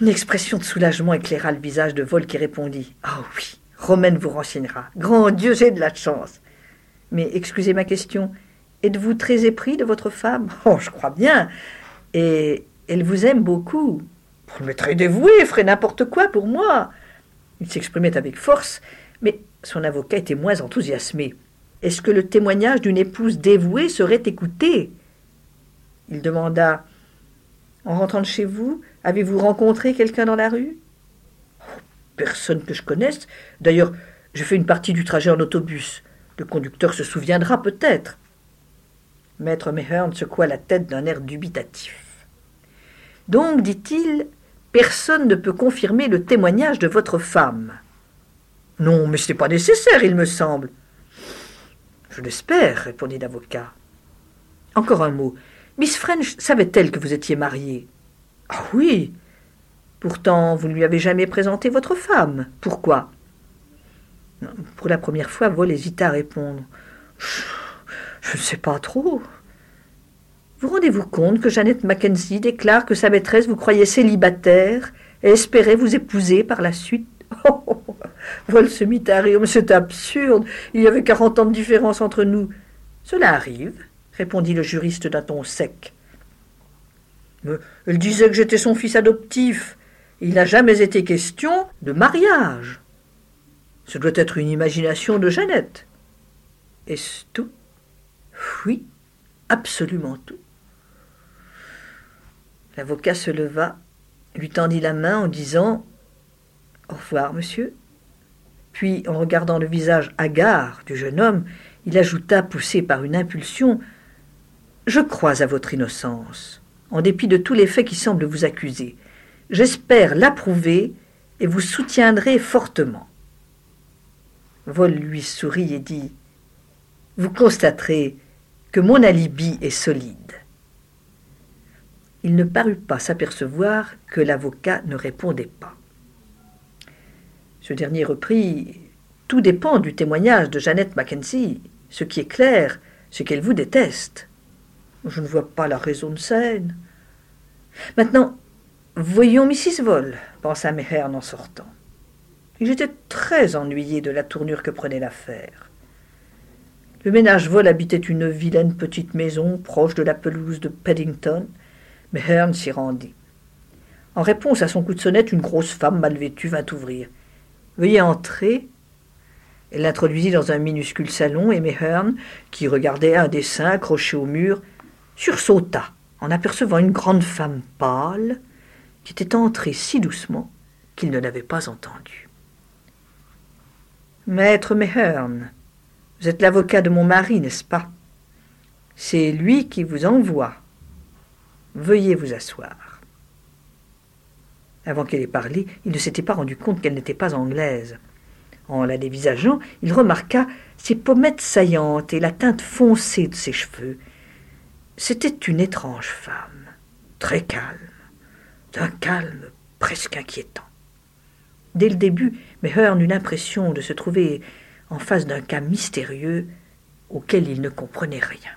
Une expression de soulagement éclaira le visage de Vol qui répondit Ah oui, Romaine vous renseignera. Grand Dieu, j'ai de la chance. Mais excusez ma question, êtes-vous très épris de votre femme? <laughs> Oh, je crois bien. Et elle vous aime beaucoup. M'est très dévouée, ferait n'importe quoi pour moi. Il s'exprimait avec force, mais son avocat était moins enthousiasmé. Est-ce que le témoignage d'une épouse dévouée serait écouté? Il demanda En rentrant de chez vous, avez-vous rencontré quelqu'un dans la rue? Personne que je connaisse. D'ailleurs, je fais une partie du trajet en autobus. Le conducteur se souviendra peut-être. Maître Mehern secoua la tête d'un air dubitatif. Donc, dit-il, personne ne peut confirmer le témoignage de votre femme. Non, mais ce n'est pas nécessaire, il me semble. Je l'espère, répondit l'avocat. Encore un mot. Miss French savait-elle que vous étiez marié Ah oui. Pourtant, vous ne lui avez jamais présenté votre femme. Pourquoi? Pour la première fois, Vol hésita à répondre. Je ne sais pas trop. Vous rendez-vous compte que Jeannette Mackenzie déclare que sa maîtresse vous croyait célibataire et espérait vous épouser par la suite? <laughs> Oh, Vol se mit à rire. Mais c'est absurde. Il y avait quarante ans de différence entre nous. Cela arrive, répondit le juriste d'un ton sec. Mais elle disait que j'étais son fils adoptif. Il n'a jamais été question de mariage. Ce doit être une imagination de Jeannette. Est-ce tout? Oui, absolument tout. L'avocat se leva, lui tendit la main en disant Au revoir, monsieur. Puis, en regardant le visage hagard du jeune homme, il ajouta, poussé par une impulsion Je crois à votre innocence, en dépit de tous les faits qui semblent vous accuser. J'espère l'approuver et vous soutiendrai fortement. Vol lui sourit et dit Vous constaterez que mon alibi est solide. Il ne parut pas s'apercevoir que l'avocat ne répondait pas. Ce dernier reprit Tout dépend du témoignage de Jeannette Mackenzie. Ce qui est clair, c'est qu'elle vous déteste. Je ne vois pas la raison de scène. Maintenant, voyons Mrs. Vol, pensa Mehern en sortant. Il était très ennuyé de la tournure que prenait l'affaire. Le ménage Vol habitait une vilaine petite maison proche de la pelouse de Paddington, mais Hearn s'y rendit. En réponse à son coup de sonnette, une grosse femme mal vêtue vint ouvrir. Veuillez entrer. Elle l'introduisit dans un minuscule salon et Mehern, qui regardait un dessin accroché au mur, sursauta en apercevant une grande femme pâle qui était entrée si doucement qu'il ne l'avait pas entendue. Maître Mehern, vous êtes l'avocat de mon mari, n'est-ce pas? C'est lui qui vous envoie. Veuillez vous asseoir. Avant qu'elle ait parlé, il ne s'était pas rendu compte qu'elle n'était pas anglaise. En la dévisageant, il remarqua ses pommettes saillantes et la teinte foncée de ses cheveux. C'était une étrange femme, très calme, d'un calme presque inquiétant. Dès le début, Mehern eut l'impression de se trouver en face d'un cas mystérieux auquel il ne comprenait rien.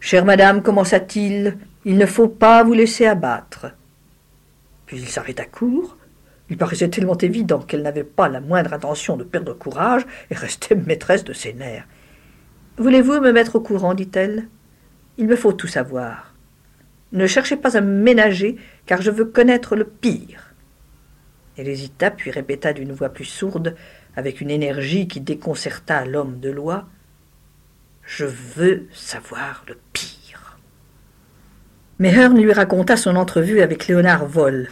Chère madame, commença-t-il, il ne faut pas vous laisser abattre. Puis il s'arrêta court. Il paraissait tellement évident qu'elle n'avait pas la moindre intention de perdre courage et restait maîtresse de ses nerfs. Voulez-vous me mettre au courant dit-elle? Il me faut tout savoir. Ne cherchez pas à ménager, car je veux connaître le pire. Elle hésita, puis répéta d'une voix plus sourde, avec une énergie qui déconcerta l'homme de loi. Je veux savoir le pire. Mehern lui raconta son entrevue avec Léonard Voll.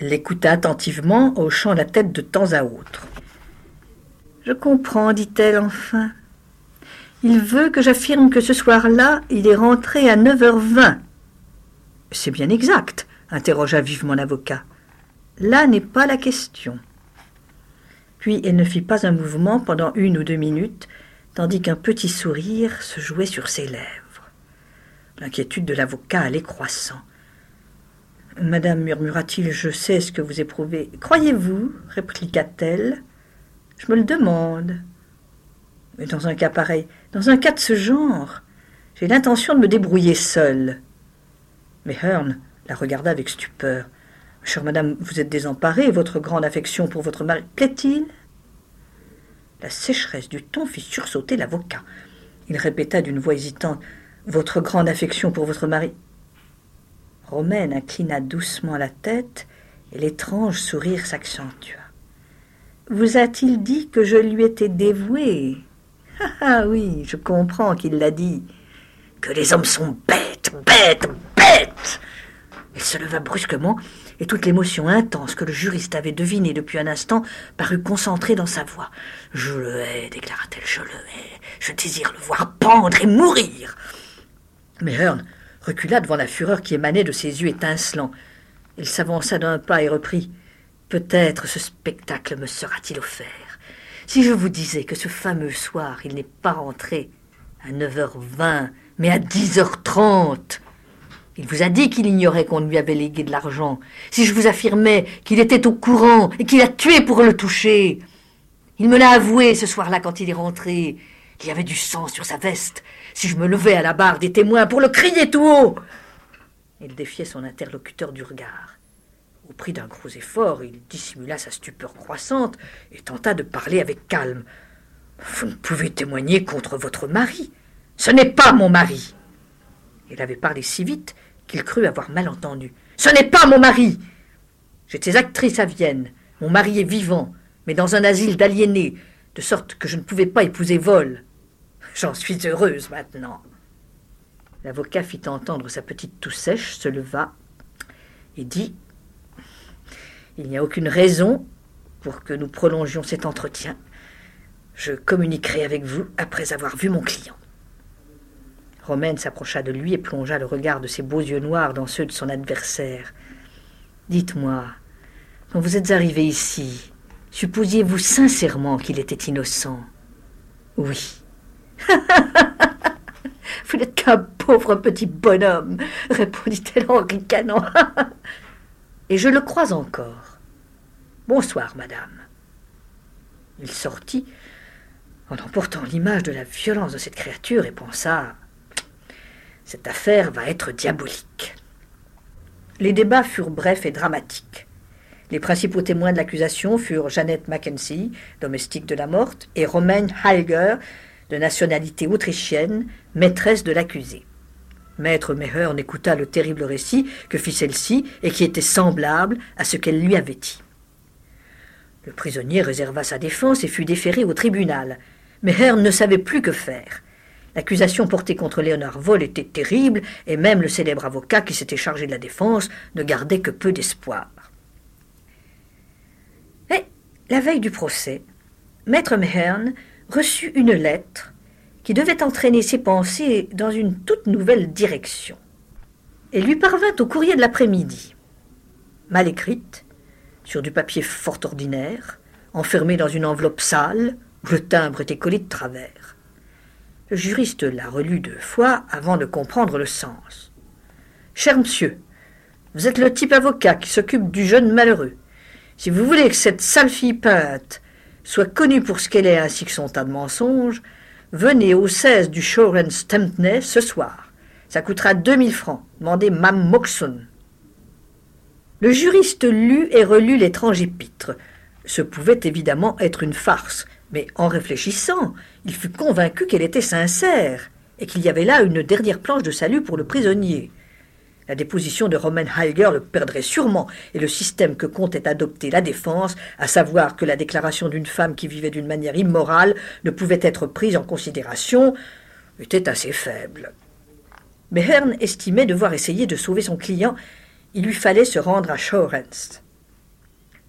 Elle l'écouta attentivement, hochant la tête de temps à autre. Je comprends, dit-elle enfin. Il veut que j'affirme que ce soir-là, il est rentré à neuf heures vingt. C'est bien exact, interrogea vivement l'avocat. Là n'est pas la question. Puis elle ne fit pas un mouvement pendant une ou deux minutes, tandis qu'un petit sourire se jouait sur ses lèvres. L'inquiétude de l'avocat allait croissant. Madame, murmura-t-il, je sais ce que vous éprouvez. Croyez-vous répliqua-t-elle. Je me le demande. Mais dans un cas pareil, dans un cas de ce genre, j'ai l'intention de me débrouiller seule. Mais Hearn la regarda avec stupeur. Chère madame, vous êtes désemparée, votre grande affection pour votre mari plaît-il? La sécheresse du ton fit sursauter l'avocat. Il répéta d'une voix hésitante Votre grande affection pour votre mari? Romaine inclina doucement la tête et l'étrange sourire s'accentua. Vous a-t-il dit que je lui étais dévouée? Ah, ah oui, je comprends qu'il l'a dit. Que les hommes sont bêtes, bêtes, bêtes Elle se leva brusquement et toute l'émotion intense que le juriste avait devinée depuis un instant parut concentrée dans sa voix. Je le hais, déclara-t-elle, je le hais. Je désire le voir pendre et mourir. Mais Hearn recula devant la fureur qui émanait de ses yeux étincelants. Il s'avança d'un pas et reprit. Peut-être ce spectacle me sera-t-il offert. Si je vous disais que ce fameux soir il n'est pas rentré à neuf heures vingt Mais à 10h30 Il vous a dit qu'il ignorait qu'on lui avait légué de l'argent. Si je vous affirmais qu'il était au courant et qu'il a tué pour le toucher. Il me l'a avoué ce soir-là quand il est rentré. Il y avait du sang sur sa veste. Si je me levais à la barre des témoins pour le crier tout haut. Il défiait son interlocuteur du regard. Au prix d'un gros effort, il dissimula sa stupeur croissante et tenta de parler avec calme. Vous ne pouvez témoigner contre votre mari. Ce n'est pas mon mari. Il avait parlé si vite qu'il crut avoir mal entendu. Ce n'est pas mon mari. J'étais actrice à Vienne. Mon mari est vivant, mais dans un asile d'aliénés, de sorte que je ne pouvais pas épouser Vol. J'en suis heureuse maintenant. L'avocat fit entendre sa petite toux sèche, se leva et dit Il n'y a aucune raison pour que nous prolongions cet entretien. Je communiquerai avec vous après avoir vu mon client. Romaine s'approcha de lui et plongea le regard de ses beaux yeux noirs dans ceux de son adversaire. Dites-moi, quand vous êtes arrivé ici, supposiez-vous sincèrement qu'il était innocent? Oui. <laughs> vous n'êtes qu'un pauvre petit bonhomme, répondit-elle en ricanant. et je le crois encore. Bonsoir, madame. Il sortit en emportant l'image de la violence de cette créature et pensa cette affaire va être diabolique. Les débats furent brefs et dramatiques. Les principaux témoins de l'accusation furent Jeannette Mackenzie, domestique de la morte, et Romaine Heiger, de nationalité autrichienne, maîtresse de l'accusé. Maître Mehern écouta le terrible récit que fit celle-ci et qui était semblable à ce qu'elle lui avait dit. Le prisonnier réserva sa défense et fut déféré au tribunal. Mehern ne savait plus que faire. L'accusation portée contre Léonard Vol était terrible, et même le célèbre avocat qui s'était chargé de la défense ne gardait que peu d'espoir. Mais, la veille du procès, Maître Mehern reçut une lettre qui devait entraîner ses pensées dans une toute nouvelle direction. Elle lui parvint au courrier de l'après-midi. Mal écrite, sur du papier fort ordinaire, enfermée dans une enveloppe sale, où le timbre était collé de travers. Le juriste la relut deux fois avant de comprendre le sens. Cher monsieur, vous êtes le type avocat qui s'occupe du jeune malheureux. Si vous voulez que cette sale fille peinte soit connue pour ce qu'elle est ainsi que son tas de mensonges, venez au 16 du Shoren Stempney ce soir. Ça coûtera deux mille francs. Demandez Mam Moxon. Le juriste lut et relut l'étrange épître. Ce pouvait évidemment être une farce, mais en réfléchissant, il fut convaincu qu'elle était sincère, et qu'il y avait là une dernière planche de salut pour le prisonnier. La déposition de Roman Heiger le perdrait sûrement, et le système que comptait adopter la défense, à savoir que la déclaration d'une femme qui vivait d'une manière immorale ne pouvait être prise en considération, était assez faible. Mais Hearn estimait devoir essayer de sauver son client. Il lui fallait se rendre à Shorens.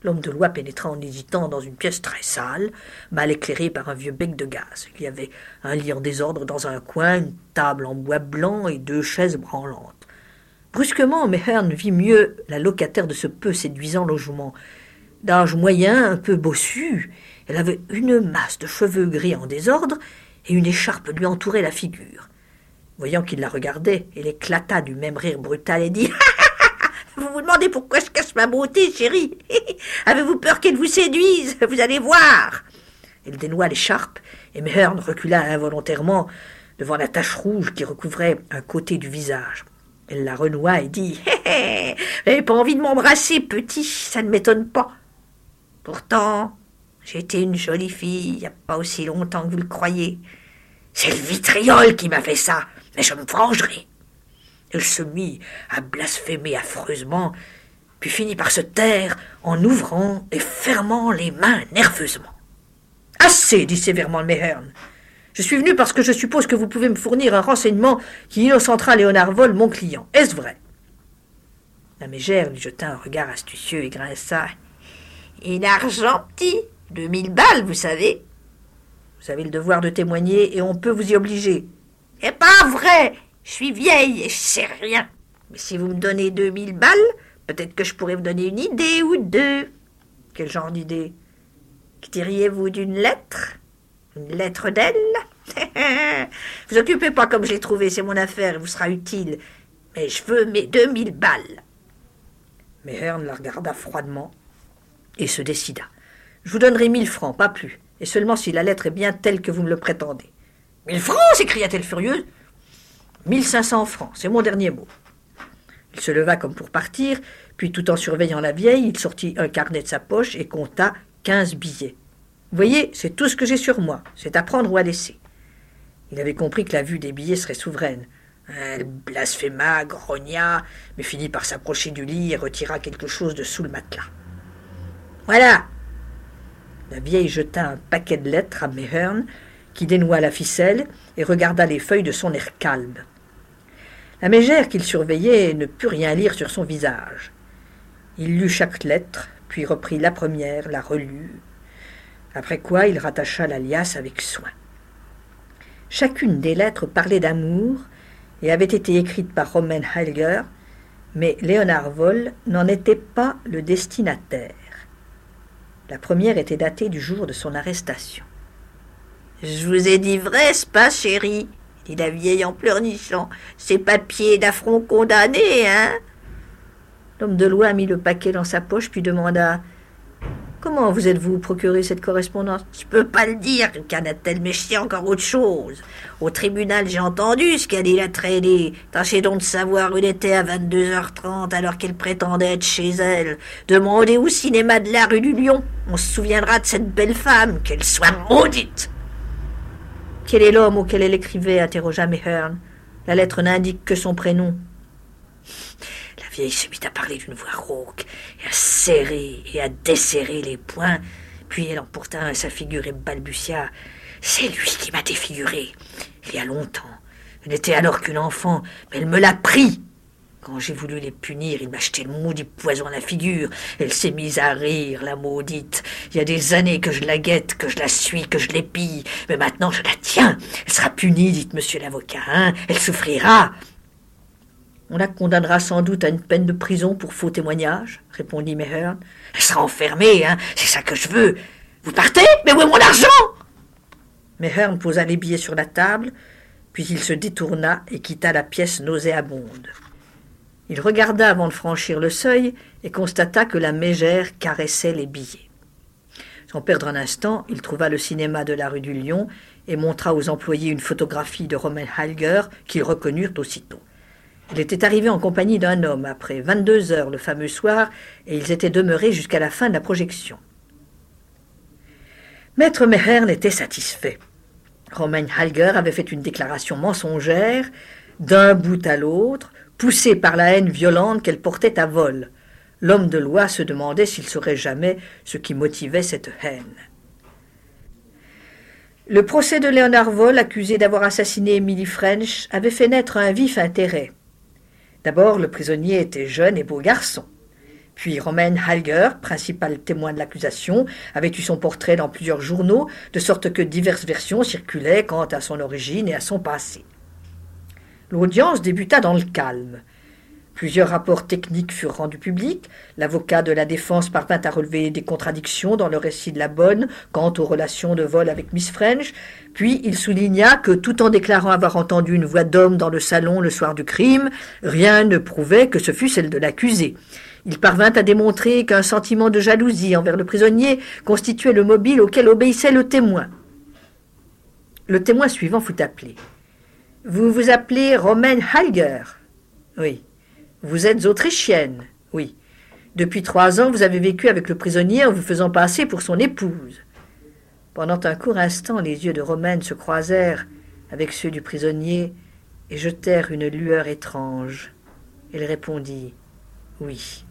L'homme de loi pénétra en hésitant dans une pièce très sale, mal éclairée par un vieux bec de gaz. Il y avait un lit en désordre dans un coin, une table en bois blanc et deux chaises branlantes. Brusquement, Mehern vit mieux la locataire de ce peu séduisant logement. D'âge moyen, un peu bossu, elle avait une masse de cheveux gris en désordre et une écharpe lui entourait la figure. Voyant qu'il la regardait, elle éclata du même rire brutal et dit <laughs> Vous vous demandez pourquoi je cache ma beauté, chérie <laughs> Avez-vous peur qu'elle vous séduise? Vous allez voir Elle dénoua l'écharpe, et Mehern recula involontairement devant la tache rouge qui recouvrait un côté du visage. Elle la renoua et dit Hé Vous n'avez pas envie de m'embrasser, petit, ça ne m'étonne pas. Pourtant, j'étais une jolie fille il n'y a pas aussi longtemps que vous le croyez. C'est le vitriol qui m'a fait ça, mais je me vengerai. Elle se mit à blasphémer affreusement, puis finit par se taire en ouvrant et fermant les mains nerveusement. Assez, dit sévèrement Mehern. Je suis venu parce que je suppose que vous pouvez me fournir un renseignement qui innocentera Léonard Vol, mon client. Est-ce vrai? La mégère lui jeta un regard astucieux et grinça. Une argentie Deux mille balles, vous savez. Vous avez le devoir de témoigner et on peut vous y obliger. C'est pas vrai Je suis vieille et je sais rien. Mais si vous me donnez deux mille balles, peut-être que je pourrais vous donner une idée ou deux. Quel genre d'idée? Que diriez-vous d'une lettre? Une lettre d'elle? <laughs> Vous occupez pas comme je l'ai trouvé, c'est mon affaire, vous sera utile. Mais je veux mes deux mille balles. Mehern la regarda froidement et se décida. Je vous donnerai mille francs, pas plus, et seulement si la lettre est bien telle que vous me le prétendez. Mille francs s'écria-t-elle furieuse. Mille cinq cents francs, c'est mon dernier mot. Il se leva comme pour partir, puis tout en surveillant la vieille, il sortit un carnet de sa poche et compta quinze billets. Vous voyez, c'est tout ce que j'ai sur moi, c'est à prendre ou à laisser. Il avait compris que la vue des billets serait souveraine. Elle blasphéma, grogna, mais finit par s'approcher du lit et retira quelque chose de sous le matelas. Voilà La vieille jeta un paquet de lettres à Mehern, qui dénoua la ficelle et regarda les feuilles de son air calme. La mégère qu'il surveillait ne put rien lire sur son visage. Il lut chaque lettre, puis reprit la première, la relut, après quoi il rattacha la liasse avec soin. Chacune des lettres parlait d'amour et avait été écrite par Romain Heilger, mais Léonard Voll n'en était pas le destinataire. La première était datée du jour de son arrestation. Je vous ai dit vrai, pas, chérie dit la vieille en pleurnichant. Ces papiers d'affront condamnés, hein L'homme de loi mit le paquet dans sa poche, puis demanda Comment vous êtes-vous procuré cette correspondance? Je peux pas le dire, cana-t-elle, mais je sais encore autre chose? Au tribunal, j'ai entendu ce qu'a dit la traînée. Tâchez donc de savoir où elle était à 22h30 alors qu'elle prétendait être chez elle. Demandez au cinéma de la rue du Lion. On se souviendra de cette belle femme, qu'elle soit maudite. Quel est l'homme auquel elle écrivait interrogea Mehern. La lettre n'indique que son prénom vieille se mit à parler d'une voix rauque, et à serrer et à desserrer les poings, puis elle emporta sa figure et balbutia. C'est lui qui m'a défiguré, il y a longtemps. Elle n'était alors qu'une enfant, mais elle me l'a pris. Quand j'ai voulu les punir, il m'a jeté le maudit poison à la figure. Elle s'est mise à rire, la maudite. Il y a des années que je la guette, que je la suis, que je l'épille. Mais maintenant, je la tiens. Elle sera punie, dit monsieur l'avocat, hein. Elle souffrira. On la condamnera sans doute à une peine de prison pour faux témoignage, répondit Mehern. Elle sera enfermée, hein, c'est ça que je veux. Vous partez? Mais où est mon argent? Mehern posa les billets sur la table, puis il se détourna et quitta la pièce nauséabonde. Il regarda avant de franchir le seuil et constata que la mégère caressait les billets. Sans perdre un instant, il trouva le cinéma de la rue du Lion et montra aux employés une photographie de Romain Heilger qu'ils reconnurent aussitôt. Il était arrivé en compagnie d'un homme après vingt-deux heures le fameux soir, et ils étaient demeurés jusqu'à la fin de la projection. Maître Mehern était satisfait. Romain Halger avait fait une déclaration mensongère, d'un bout à l'autre, poussée par la haine violente qu'elle portait à vol. L'homme de loi se demandait s'il saurait jamais ce qui motivait cette haine. Le procès de Léonard Voll, accusé d'avoir assassiné Emily French, avait fait naître un vif intérêt. D'abord, le prisonnier était jeune et beau garçon. Puis Romain Halger, principal témoin de l'accusation, avait eu son portrait dans plusieurs journaux, de sorte que diverses versions circulaient quant à son origine et à son passé. L'audience débuta dans le calme. Plusieurs rapports techniques furent rendus publics. L'avocat de la défense parvint à relever des contradictions dans le récit de la bonne quant aux relations de vol avec Miss French. Puis il souligna que, tout en déclarant avoir entendu une voix d'homme dans le salon le soir du crime, rien ne prouvait que ce fût celle de l'accusé. Il parvint à démontrer qu'un sentiment de jalousie envers le prisonnier constituait le mobile auquel obéissait le témoin. Le témoin suivant fut appelé. Vous vous appelez Romain Halger Oui. Vous êtes autrichienne Oui. Depuis trois ans, vous avez vécu avec le prisonnier en vous faisant passer pour son épouse. Pendant un court instant, les yeux de Romaine se croisèrent avec ceux du prisonnier et jetèrent une lueur étrange. Elle répondit Oui.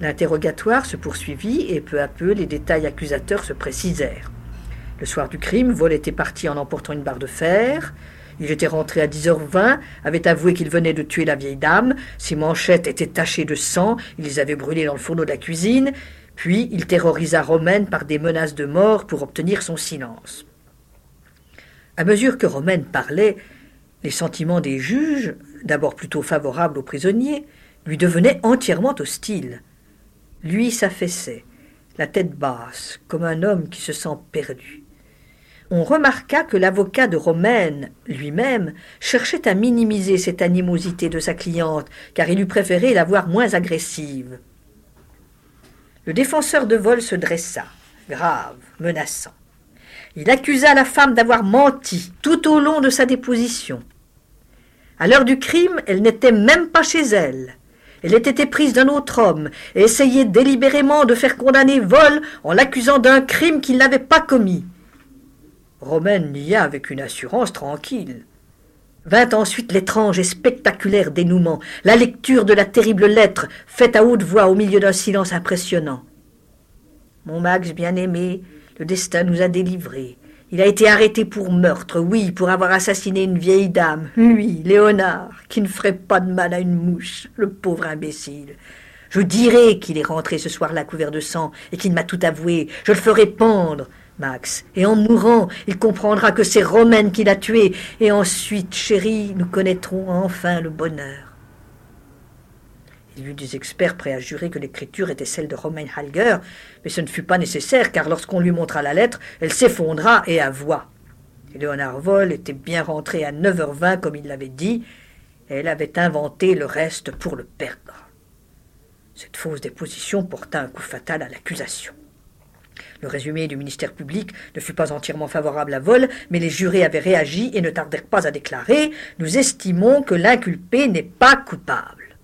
L'interrogatoire se poursuivit et peu à peu les détails accusateurs se précisèrent. Le soir du crime, Vol était parti en emportant une barre de fer. Il était rentré à 10h20, avait avoué qu'il venait de tuer la vieille dame, ses manchettes étaient tachées de sang, il les avait brûlées dans le fourneau de la cuisine, puis il terrorisa Romaine par des menaces de mort pour obtenir son silence. À mesure que Romaine parlait, les sentiments des juges, d'abord plutôt favorables aux prisonniers, lui devenaient entièrement hostiles. Lui s'affaissait, la tête basse, comme un homme qui se sent perdu. On remarqua que l'avocat de Romaine lui-même cherchait à minimiser cette animosité de sa cliente, car il eût préféré la voir moins agressive. Le défenseur de vol se dressa, grave, menaçant. Il accusa la femme d'avoir menti tout au long de sa déposition. À l'heure du crime, elle n'était même pas chez elle. Elle était éprise d'un autre homme et essayait délibérément de faire condamner vol en l'accusant d'un crime qu'il n'avait pas commis. Romaine nia avec une assurance tranquille. Vint ensuite l'étrange et spectaculaire dénouement, la lecture de la terrible lettre, faite à haute voix au milieu d'un silence impressionnant. Mon Max bien-aimé, le destin nous a délivrés. Il a été arrêté pour meurtre, oui, pour avoir assassiné une vieille dame, lui, Léonard, qui ne ferait pas de mal à une mouche, le pauvre imbécile. Je dirai qu'il est rentré ce soir-là couvert de sang et qu'il m'a tout avoué. Je le ferai pendre. Max, et en mourant, il comprendra que c'est Romaine qui l'a tué, et ensuite, chérie, nous connaîtrons enfin le bonheur. Il y eut des experts prêts à jurer que l'écriture était celle de Romain Halger, mais ce ne fut pas nécessaire, car lorsqu'on lui montra la lettre, elle s'effondra et avoua. Léonard Vol était bien rentré à 9h20, comme il l'avait dit, et elle avait inventé le reste pour le perdre. Cette fausse déposition porta un coup fatal à l'accusation. Le résumé du ministère public ne fut pas entièrement favorable à Vol, mais les jurés avaient réagi et ne tardèrent pas à déclarer Nous estimons que l'inculpé n'est pas coupable.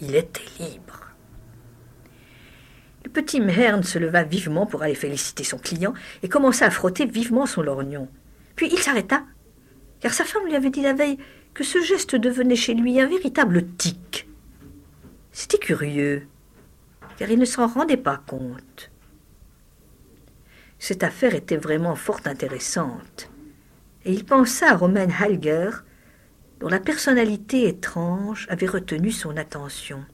Il était libre. Le petit Mehern se leva vivement pour aller féliciter son client et commença à frotter vivement son lorgnon. Puis il s'arrêta, car sa femme lui avait dit la veille que ce geste devenait chez lui un véritable tic. C'était curieux, car il ne s'en rendait pas compte. Cette affaire était vraiment fort intéressante. Et il pensa à Romain Halger, dont la personnalité étrange avait retenu son attention.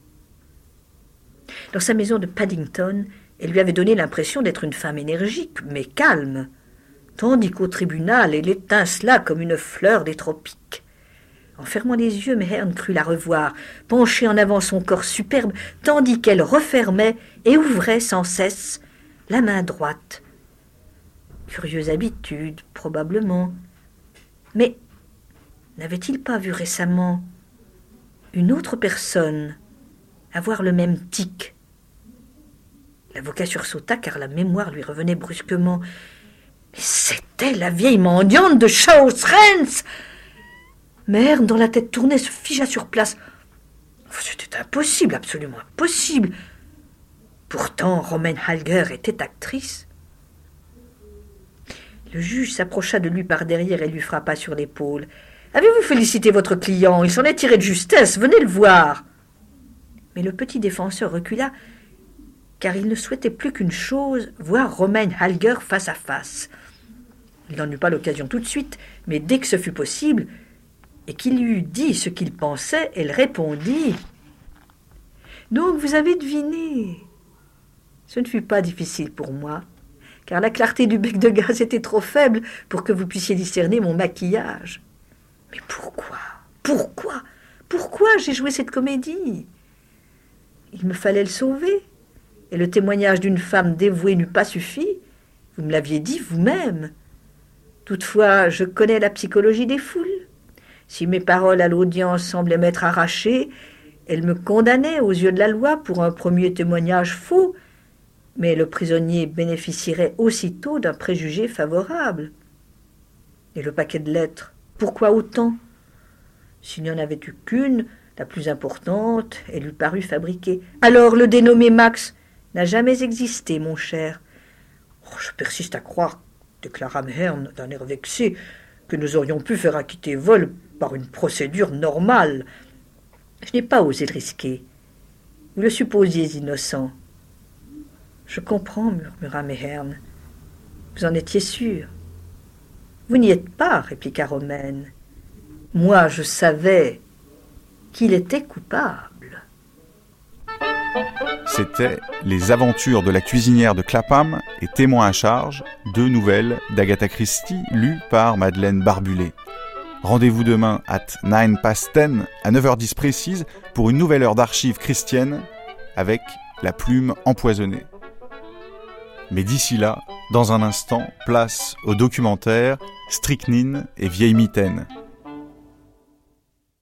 Dans sa maison de Paddington, elle lui avait donné l'impression d'être une femme énergique, mais calme, tandis qu'au tribunal, elle étincela comme une fleur des tropiques. En fermant les yeux, Mehern crut la revoir, pencher en avant son corps superbe, tandis qu'elle refermait et ouvrait sans cesse la main droite Curieuse habitude, probablement. Mais n'avait-il pas vu récemment une autre personne avoir le même tic? L'avocat sursauta car la mémoire lui revenait brusquement. Mais c'était la vieille mendiante de Rennes Mère, dont la tête tournait, se figea sur place. C'était impossible, absolument impossible. Pourtant, Romaine Halger était actrice. Le juge s'approcha de lui par derrière et lui frappa sur l'épaule. Avez-vous félicité votre client? Il s'en est tiré de justesse. Venez le voir. Mais le petit défenseur recula, car il ne souhaitait plus qu'une chose, voir Romain Halger face à face. Il n'en eut pas l'occasion tout de suite, mais dès que ce fut possible, et qu'il lui eut dit ce qu'il pensait, elle répondit Donc vous avez deviné. Ce ne fut pas difficile pour moi car la clarté du bec de gaz était trop faible pour que vous puissiez discerner mon maquillage. Mais pourquoi? Pourquoi? Pourquoi j'ai joué cette comédie? Il me fallait le sauver, et le témoignage d'une femme dévouée n'eût pas suffi. Vous me l'aviez dit vous-même. Toutefois, je connais la psychologie des foules. Si mes paroles à l'audience semblaient m'être arrachées, elles me condamnaient aux yeux de la loi pour un premier témoignage faux mais le prisonnier bénéficierait aussitôt d'un préjugé favorable. Et le paquet de lettres, pourquoi autant? S'il n'y en avait eu qu'une, la plus importante, elle lui parut fabriquée. Alors le dénommé Max n'a jamais existé, mon cher. Oh, je persiste à croire, déclara Mehern d'un air vexé, que nous aurions pu faire acquitter vol par une procédure normale. Je n'ai pas osé le risquer. Vous le supposiez innocent. Je comprends, murmura Mehern. Vous en étiez sûr. Vous n'y êtes pas, répliqua Romaine. Moi, je savais qu'il était coupable. C'était Les aventures de la cuisinière de Clapham et Témoin à charge, deux nouvelles d'Agatha Christie lues par Madeleine Barbulé. Rendez-vous demain at 9 past 10 à 9h10 précise pour une nouvelle heure d'archives christiennes avec la plume empoisonnée. Mais d'ici là, dans un instant, place au documentaire Strychnine et Vieille Mitaine,